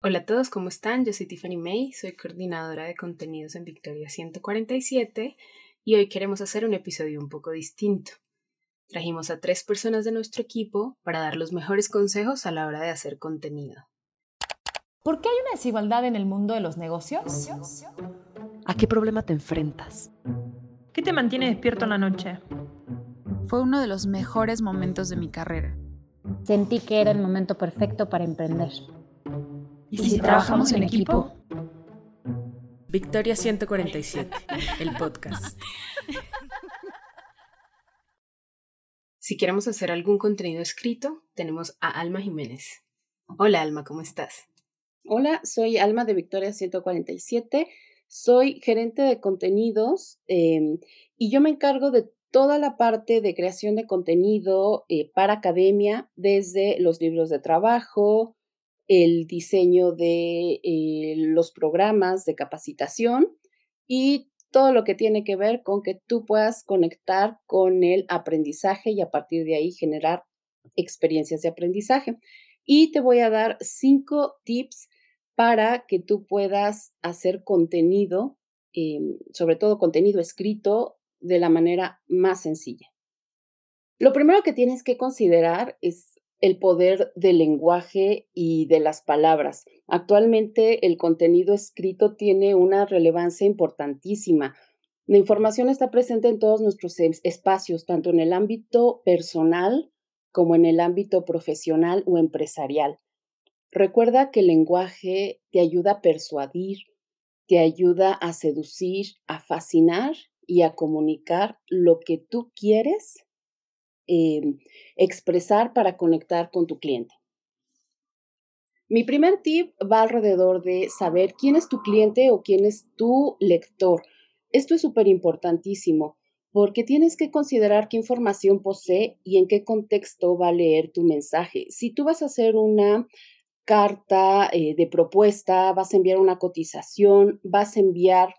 Hola a todos, ¿cómo están? Yo soy Tiffany May, soy coordinadora de contenidos en Victoria 147 y hoy queremos hacer un episodio un poco distinto. Trajimos a tres personas de nuestro equipo para dar los mejores consejos a la hora de hacer contenido. ¿Por qué hay una desigualdad en el mundo de los negocios? ¿A qué problema te enfrentas? ¿Qué te mantiene despierto en la noche? Fue uno de los mejores momentos de mi carrera. Sentí que era el momento perfecto para emprender. ¿Y si, trabajamos en equipo? Victoria 147, el podcast. Si queremos hacer algún contenido escrito, tenemos a Alma Jiménez. Hola Alma, ¿cómo estás? Hola, soy Alma de Victoria 147. Soy gerente de contenidos em, y yo me encargo de toda la parte de creación de contenido eh, para academia, desde los libros de trabajo, el diseño de eh, los programas de capacitación y todo lo que tiene que ver con que tú puedas conectar con el aprendizaje y a partir de ahí generar experiencias de aprendizaje. Y te voy a dar cinco tips para que tú puedas hacer contenido, em, sobre todo contenido escrito, de la manera más sencilla. Lo primero que tienes que considerar es el poder del lenguaje y de las palabras. Actualmente el contenido escrito tiene una relevancia importantísima. La información está presente en todos nuestros espacios, tanto en el ámbito personal como en el ámbito profesional o empresarial. Recuerda que el lenguaje te ayuda a persuadir, te ayuda a seducir, a fascinar y a comunicar lo que tú quieres Em, expresar para conectar con tu cliente. Mi primer tip va alrededor de saber quién es tu cliente o quién es tu lector. Esto es súper importantísimo porque tienes que considerar qué información posee y en qué contexto va a leer tu mensaje. Si tú vas a hacer una carta eh, de propuesta, vas a enviar una cotización, vas a enviar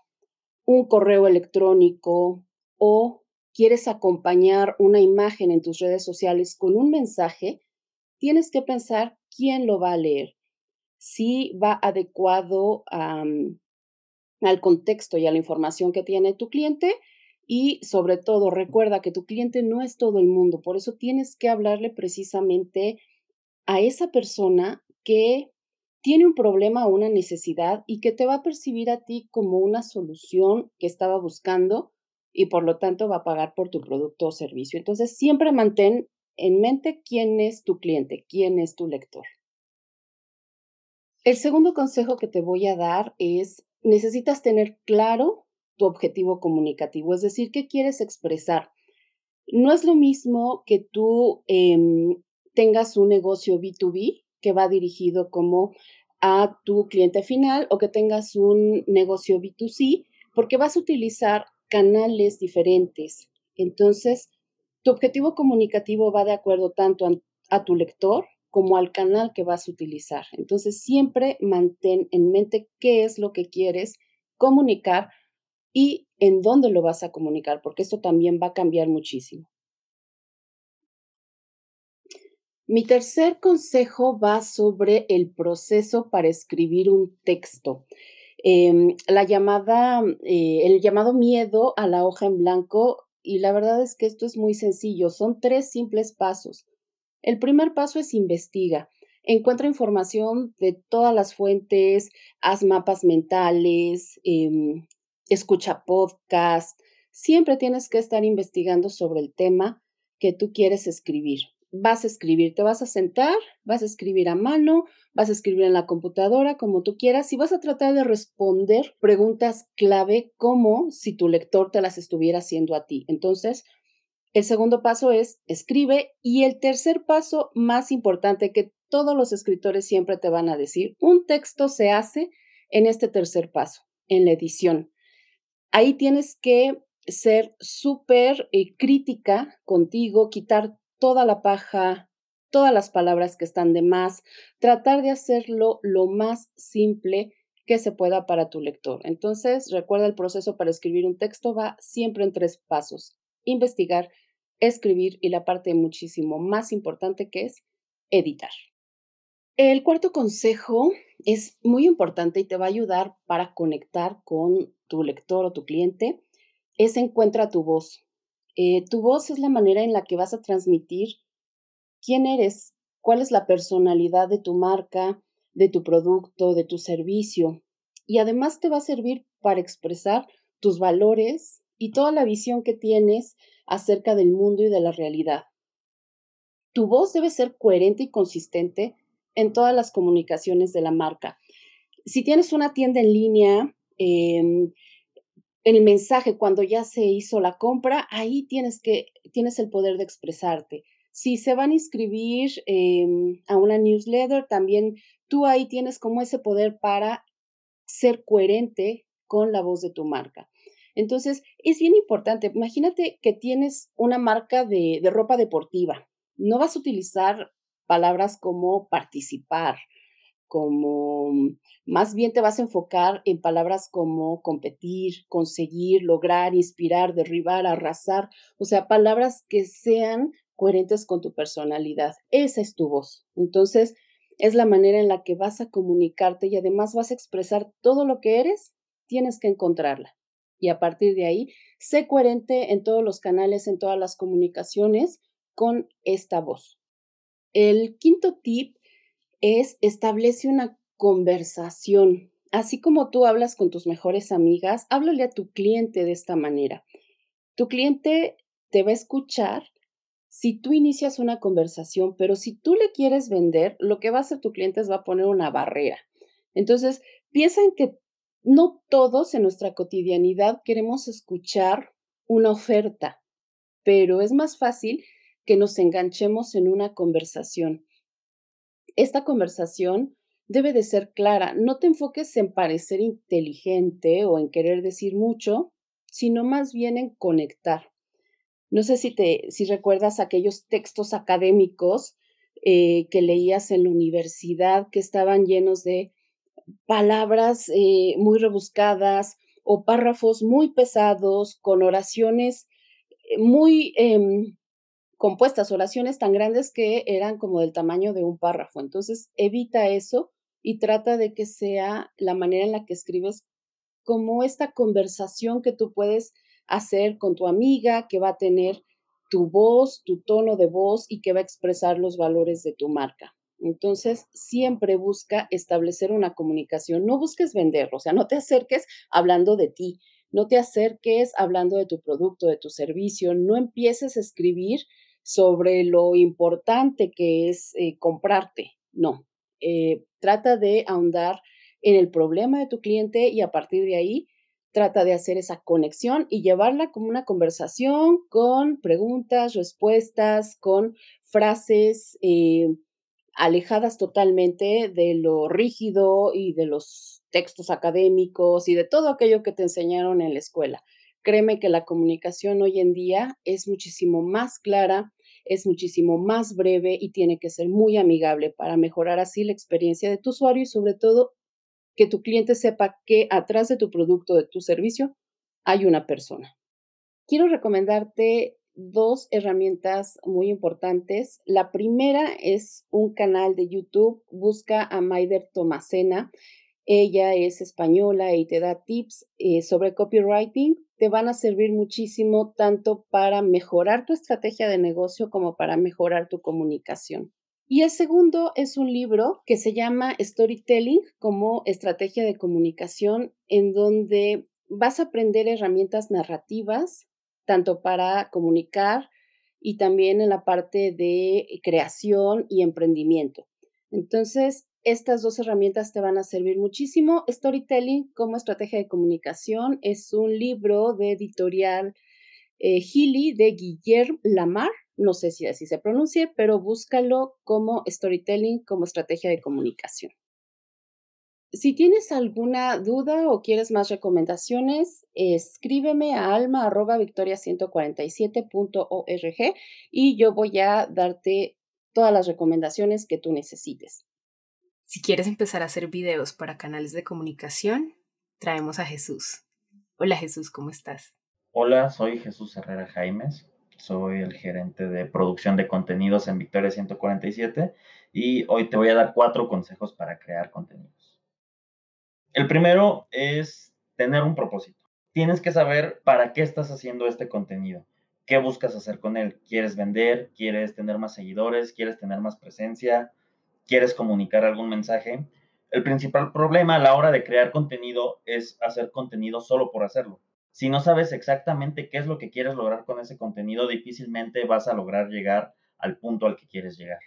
un correo electrónico o quieres acompañar una imagen en tus redes sociales con un mensaje, tienes que pensar quién lo va a leer, si va adecuado al contexto y a la información que tiene tu cliente y sobre todo recuerda que tu cliente no es todo el mundo, por eso tienes que hablarle precisamente a esa persona que tiene un problema o una necesidad y que te va a percibir a ti como una solución que estaba buscando y por lo tanto va a pagar por tu producto o servicio. Entonces, siempre mantén en mente quién es tu cliente, quién es tu lector. El segundo consejo que te voy a dar es, necesitas tener claro tu objetivo comunicativo, es decir, qué quieres expresar. No es lo mismo que tú em, tengas un negocio B2B que va dirigido como a tu cliente final o que tengas un negocio B2C, porque vas a utilizar canales diferentes. Entonces, tu objetivo comunicativo va de acuerdo tanto a, tu lector como al canal que vas a utilizar. Entonces, siempre mantén en mente qué es lo que quieres comunicar y en dónde lo vas a comunicar, porque esto también va a cambiar muchísimo. Mi tercer consejo va sobre el proceso para escribir un texto. Em, la llamada, eh, el llamado miedo a la hoja en blanco, y la verdad es que esto es muy sencillo, son tres simples pasos. El primer paso es investiga. Encuentra información de todas las fuentes, haz mapas mentales, em, escucha podcast. Siempre tienes que estar investigando sobre el tema que tú quieres escribir vas a escribir, te vas a sentar, vas a escribir a mano, vas a escribir en la computadora, como tú quieras, y vas a tratar de responder preguntas clave como si tu lector te las estuviera haciendo a ti. Entonces, el segundo paso es escribe y el tercer paso más importante que todos los escritores siempre te van a decir, un texto se hace en este tercer paso, en la edición. Ahí tienes que ser súper eh, crítica contigo, quitar toda la paja, todas las palabras que están de más, tratar de hacerlo lo más simple que se pueda para tu lector. Entonces, recuerda el proceso para escribir un texto va siempre en tres pasos. Investigar, escribir y la parte muchísimo más importante que es editar. El cuarto consejo es muy importante y te va a ayudar para conectar con tu lector o tu cliente, es encuentra tu voz. Eh, tu voz es la manera en la que vas a transmitir quién eres, cuál es la personalidad de tu marca, de tu producto, de tu servicio. Y además te va a servir para expresar tus valores y toda la visión que tienes acerca del mundo y de la realidad. Tu voz debe ser coherente y consistente en todas las comunicaciones de la marca. Si tienes una tienda en línea, em, el mensaje cuando ya se hizo la compra, ahí tienes que tienes el poder de expresarte. Si se van a inscribir em, a una newsletter, también tú ahí tienes como ese poder para ser coherente con la voz de tu marca. Entonces, es bien importante. Imagínate que tienes una marca de, de ropa deportiva. No vas a utilizar palabras como participar, como más bien te vas a enfocar en palabras como competir, conseguir, lograr, inspirar, derribar, arrasar, o sea, palabras que sean coherentes con tu personalidad. Esa es tu voz. Entonces, es la manera en la que vas a comunicarte y además vas a expresar todo lo que eres, tienes que encontrarla. Y a partir de ahí, sé coherente en todos los canales, en todas las comunicaciones con esta voz. El quinto tip es establece una conversación. Así como tú hablas con tus mejores amigas, háblale a tu cliente de esta manera. Tu cliente te va a escuchar si tú inicias una conversación, pero si tú le quieres vender, lo que va a hacer tu cliente es va a poner una barrera. Entonces, piensa en que no todos en nuestra cotidianidad queremos escuchar una oferta, pero es más fácil que nos enganchemos en una conversación. Esta conversación debe de ser clara. No te enfoques en parecer inteligente o en querer decir mucho, sino más bien en conectar. No sé si te, si recuerdas aquellos textos académicos eh, que leías en la universidad que estaban llenos de palabras eh, muy rebuscadas o párrafos muy pesados con oraciones eh, muy em, compuestas, oraciones tan grandes que eran como del tamaño de un párrafo. Entonces, evita eso y trata de que sea la manera en la que escribes como esta conversación que tú puedes hacer con tu amiga, que va a tener tu voz, tu tono de voz y que va a expresar los valores de tu marca. Entonces, siempre busca establecer una comunicación. No busques venderlo, o sea, no te acerques hablando de ti, no te acerques hablando de tu producto, de tu servicio, no empieces a escribir sobre lo importante que es eh, comprarte. No, eh, trata de ahondar en el problema de tu cliente y a partir de ahí trata de hacer esa conexión y llevarla como una conversación con preguntas, respuestas, con frases eh, alejadas totalmente de lo rígido y de los textos académicos y de todo aquello que te enseñaron en la escuela. Créeme que la comunicación hoy en día es muchísimo más clara, es muchísimo más breve y tiene que ser muy amigable para mejorar así la experiencia de tu usuario y sobre todo que tu cliente sepa que atrás de tu producto, de tu servicio, hay una persona. Quiero recomendarte dos herramientas muy importantes. La primera es un canal de YouTube, busca a Maider Tomasena. Ella es española y te da tips eh, sobre copywriting. Te van a servir muchísimo tanto para mejorar tu estrategia de negocio como para mejorar tu comunicación. Y el segundo es un libro que se llama Storytelling como estrategia de comunicación, en donde vas a aprender herramientas narrativas, tanto para comunicar y también en la parte de creación y emprendimiento. Entonces, estas dos herramientas te van a servir muchísimo. Storytelling como estrategia de comunicación es un libro de editorial eh, de Guillermo Lamar no sé si así se pronuncie, pero búscalo como storytelling, como estrategia de comunicación. Si tienes alguna duda o quieres más recomendaciones, escríbeme a alma.victoria147.org y yo voy a darte todas las recomendaciones que tú necesites. Si quieres empezar a hacer videos para canales de comunicación, traemos a Jesús. Hola Jesús, ¿cómo estás? Hola, soy Jesús Herrera Jaimes soy el gerente de producción de contenidos en Victoria 147 y hoy te voy a dar cuatro consejos para crear contenidos. El primero es tener un propósito. Tienes que saber para qué estás haciendo este contenido. ¿Qué buscas hacer con él? ¿Quieres vender? ¿Quieres tener más seguidores? ¿Quieres tener más presencia? ¿Quieres comunicar algún mensaje? El principal problema a la hora de crear contenido es hacer contenido solo por hacerlo. Si no sabes exactamente qué es lo que quieres lograr con ese contenido, difícilmente vas a lograr llegar al punto al que quieres llegar.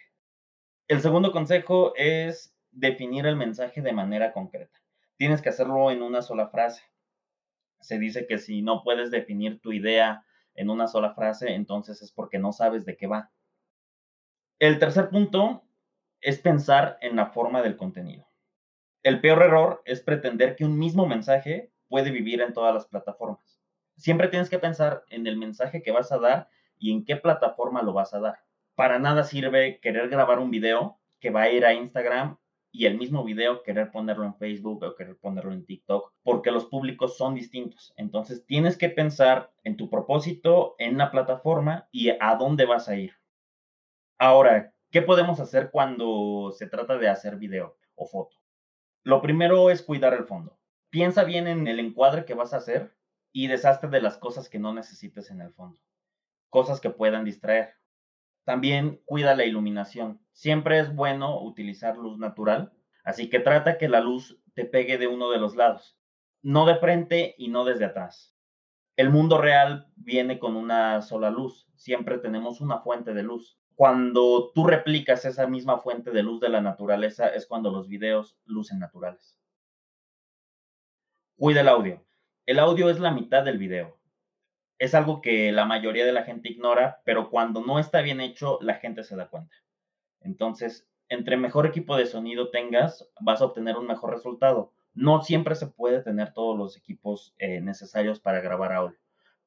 El segundo consejo es definir el mensaje de manera concreta. Tienes que hacerlo en una sola frase. Se dice que si no puedes definir tu idea en una sola frase, entonces es porque no sabes de qué va. El tercer punto es pensar en la forma del contenido. El peor error es pretender que un mismo mensaje puede vivir en todas las plataformas. Siempre tienes que pensar en el mensaje que vas a dar y en qué plataforma lo vas a dar. Para nada sirve querer grabar un video que va a ir a Instagram y el mismo video querer ponerlo en Facebook o querer ponerlo en TikTok, porque los públicos son distintos. Entonces tienes que pensar en tu propósito, en la plataforma y a dónde vas a ir. Ahora, ¿qué podemos hacer cuando se trata de hacer video o foto? Lo primero es cuidar el fondo. Piensa bien en el encuadre que vas a hacer y deshazte de las cosas que no necesites en el fondo. Cosas que puedan distraer. También cuida la iluminación. Siempre es bueno utilizar luz natural, así que trata que la luz te pegue de uno de los lados, no de frente y no desde atrás. El mundo real viene con una sola luz, siempre tenemos una fuente de luz. Cuando tú replicas esa misma fuente de luz de la naturaleza es cuando los videos lucen naturales. Cuida el audio. El audio es la mitad del video es algo que la mayoría de la gente ignora, pero cuando no está bien hecho, la gente se da cuenta. Entonces, entre mejor equipo de sonido tengas, vas a obtener un mejor resultado. No siempre se puede tener todos los equipos eh, necesarios para grabar audio,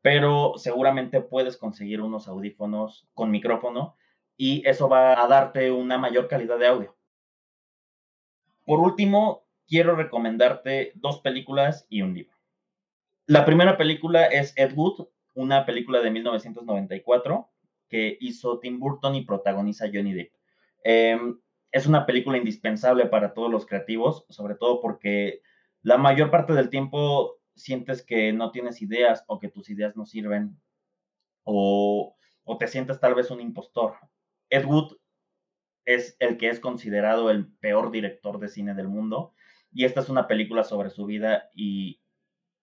pero seguramente puedes conseguir unos audífonos con micrófono y eso va a darte una mayor calidad de audio. Por último, quiero recomendarte dos películas y un libro. La primera película es Ed Wood, una película de 1994 que hizo Tim Burton y protagoniza Johnny Depp. Em, es una película indispensable para todos los creativos, sobre todo porque la mayor parte del tiempo sientes que no tienes ideas o que tus ideas no sirven o, o te sientes tal vez un impostor. Ed Wood es el que es considerado el peor director de cine del mundo y esta es una película sobre su vida y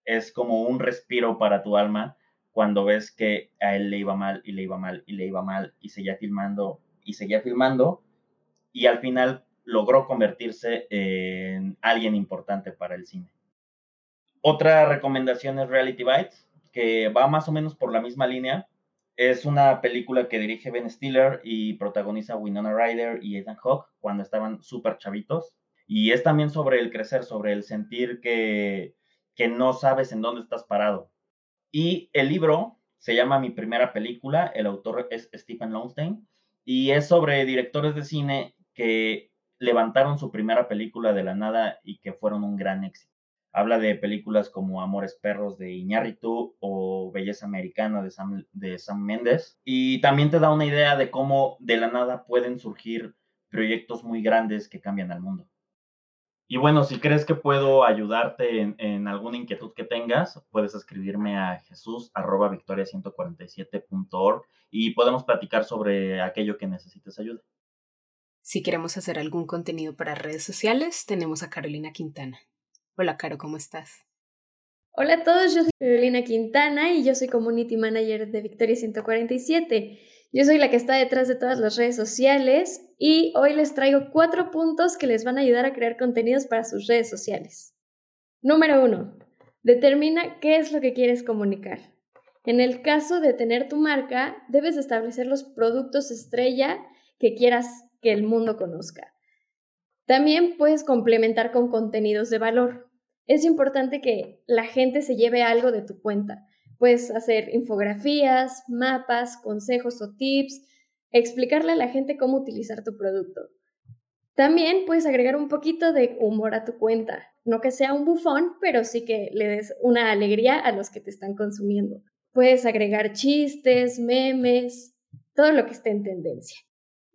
es como un respiro para tu alma cuando ves que a él le iba mal y le iba mal y le iba mal y seguía filmando y seguía filmando y al final logró convertirse en alguien importante para el cine. Otra recomendación es Reality Bites, que va más o menos por la misma línea. Es una película que dirige Ben Stiller y protagoniza Winona Ryder y Ethan Hawke cuando estaban súper chavitos. Y es también sobre el crecer, sobre el sentir que, que no sabes en dónde estás parado, y el libro se llama Mi primera película, el autor es Stephen Lowenstein, y es sobre directores de cine que levantaron su primera película de la nada y que fueron un gran éxito. Habla de películas como Amores Perros de Iñárritu o Belleza Americana de Sam, de Sam Méndez. Y también te da una idea de cómo de la nada pueden surgir proyectos muy grandes que cambian al mundo. Y bueno, si crees que puedo ayudarte en, alguna inquietud que tengas, puedes escribirme a jesús.victoria147.org y podemos platicar sobre aquello que necesites ayuda. Si queremos hacer algún contenido para redes sociales, tenemos a Carolina Quintana. Hola, Caro, ¿cómo estás? Hola a todos, yo soy Carolina Quintana y yo soy Community Manager de Victoria 147. Yo soy la que está detrás de todas las redes sociales y hoy les traigo cuatro puntos que les van a ayudar a crear contenidos para sus redes sociales. Número uno, determina qué es lo que quieres comunicar. En el caso de tener tu marca, debes establecer los productos estrella que quieras que el mundo conozca. También puedes complementar con contenidos de valor. Es importante que la gente se lleve algo de tu cuenta. Puedes hacer infografías, mapas, consejos o tips, explicarle a la gente cómo utilizar tu producto. También puedes agregar un poquito de humor a tu cuenta. No que sea un bufón, pero sí que le des una alegría a los que te están consumiendo. Puedes agregar chistes, memes, todo lo que esté en tendencia.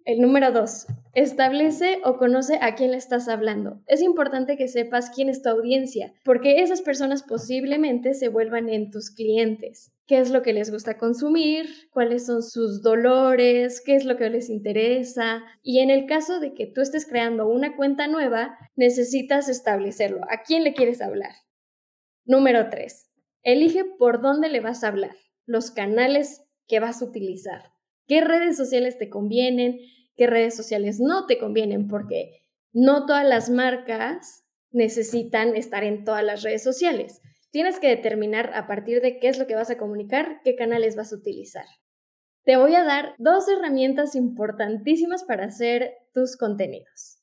El número dos, establece o conoce a quién le estás hablando. Es importante que sepas quién es tu audiencia, porque esas personas posiblemente se vuelvan en tus clientes. ¿Qué es lo que les gusta consumir? ¿Cuáles son sus dolores? ¿Qué es lo que les interesa? Y en el caso de que tú estés creando una cuenta nueva, necesitas establecerlo. ¿A quién le quieres hablar? Número tres, elige por dónde le vas a hablar, los canales que vas a utilizar qué redes sociales te convienen, qué redes sociales no te convienen, porque no todas las marcas necesitan estar en todas las redes sociales. Tienes que determinar a partir de qué es lo que vas a comunicar, qué canales vas a utilizar. Te voy a dar dos herramientas importantísimas para hacer tus contenidos.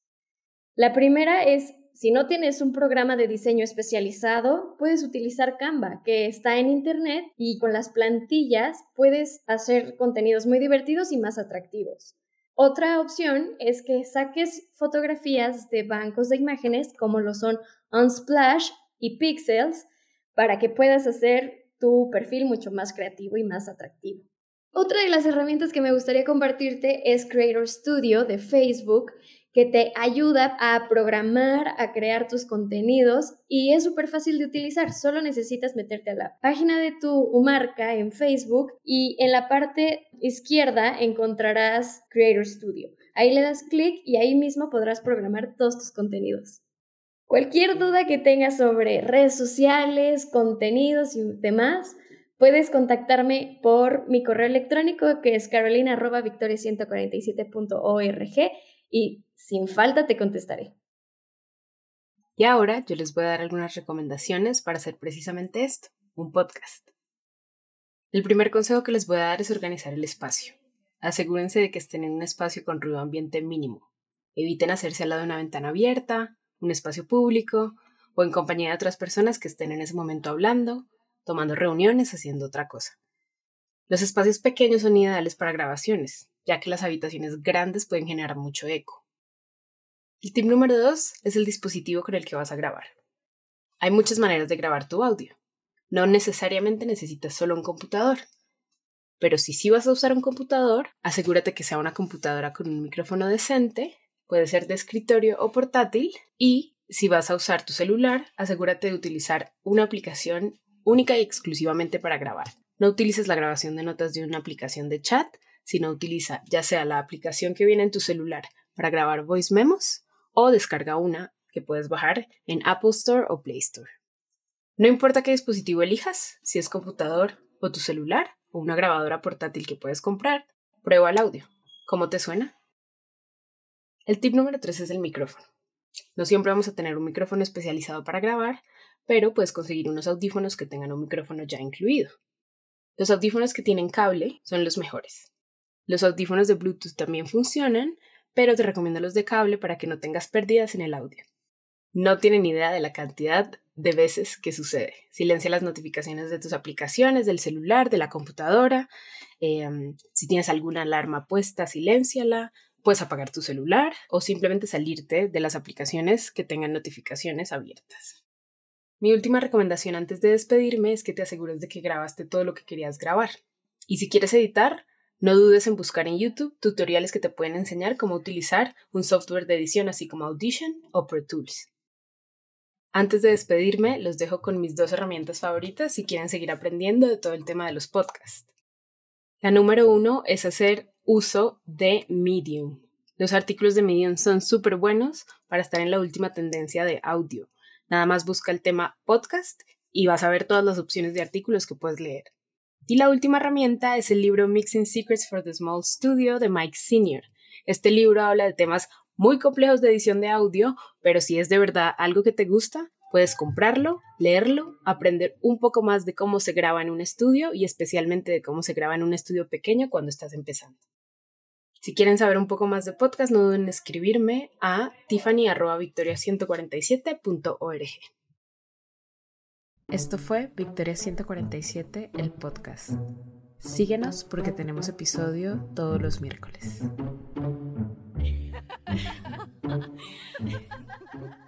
La primera es si no tienes un programa de diseño especializado, puedes utilizar Canva, que está en Internet y con las plantillas puedes hacer contenidos muy divertidos y más atractivos. Otra opción es que saques fotografías de bancos de imágenes como lo son Unsplash y Pixels para que puedas hacer tu perfil mucho más creativo y más atractivo. Otra de las herramientas que me gustaría compartirte es Creator Studio de Facebook, que te ayuda a programar, a crear tus contenidos y es súper fácil de utilizar. Solo necesitas meterte a la página de tu marca en Facebook y en la parte izquierda encontrarás Creator Studio. Ahí le das clic y ahí mismo podrás programar todos tus contenidos. Cualquier duda que tengas sobre redes sociales, contenidos y demás, puedes contactarme por mi correo electrónico que es carolina.victoria147.org y sin falta te contestaré. Y ahora yo les voy a dar algunas recomendaciones para hacer precisamente esto, un podcast. El primer consejo que les voy a dar es organizar el espacio. Asegúrense de que estén en un espacio con ruido ambiente mínimo. Eviten hacerse al lado de una ventana abierta, un espacio público o en compañía de otras personas que estén en ese momento hablando, tomando reuniones, haciendo otra cosa. Los espacios pequeños son ideales para grabaciones, ya que las habitaciones grandes pueden generar mucho eco. El tip número dos es el dispositivo con el que vas a grabar. Hay muchas maneras de grabar tu audio. No necesariamente necesitas solo un computador. Pero si sí vas a usar un computador, asegúrate que sea una computadora con un micrófono decente, puede ser de escritorio o portátil, y si vas a usar tu celular, asegúrate de utilizar una aplicación única y exclusivamente para grabar. No utilices la grabación de notas de una aplicación de chat, sino utiliza ya sea la aplicación que viene en tu celular para grabar voice memos o descarga una que puedes bajar en Apple Store o Play Store. No importa qué dispositivo elijas, si es computador o tu celular o una grabadora portátil que puedes comprar, prueba el audio. ¿Cómo te suena? El tip número 3 es el micrófono. No siempre vamos a tener un micrófono especializado para grabar, pero puedes conseguir unos audífonos que tengan un micrófono ya incluido. Los audífonos que tienen cable son los mejores. Los audífonos de Bluetooth también funcionan, pero te recomiendo los de cable para que no tengas pérdidas en el audio. No tienen idea de la cantidad de veces que sucede. Silencia las notificaciones de tus aplicaciones, del celular, de la computadora. Em, si tienes alguna alarma puesta, silénciala. Puedes apagar tu celular o simplemente salirte de las aplicaciones que tengan notificaciones abiertas. Mi última recomendación antes de despedirme es que te asegures de que grabaste todo lo que querías grabar. Y si quieres editar, no dudes en buscar en YouTube tutoriales que te pueden enseñar cómo utilizar un software de edición así como Audition o Pro Tools. Antes de despedirme, los dejo con mis dos herramientas favoritas si quieren seguir aprendiendo de todo el tema de los podcasts. La número uno es hacer uso de Medium. Los artículos de Medium son súper buenos para estar en la última tendencia de audio. Nada más busca el tema podcast y vas a ver todas las opciones de artículos que puedes leer. Y la última herramienta es el libro Mixing Secrets for the Small Studio de Mike Senior. Este libro habla de temas muy complejos de edición de audio, pero si es de verdad algo que te gusta, puedes comprarlo, leerlo, aprender un poco más de cómo se graba en un estudio y especialmente de cómo se graba en un estudio pequeño cuando estás empezando. Si quieren saber un poco más de podcast, no duden en escribirme a tiffany.victoria147.org. Esto fue Victoria 147, el podcast. Síguenos porque tenemos episodio todos los miércoles.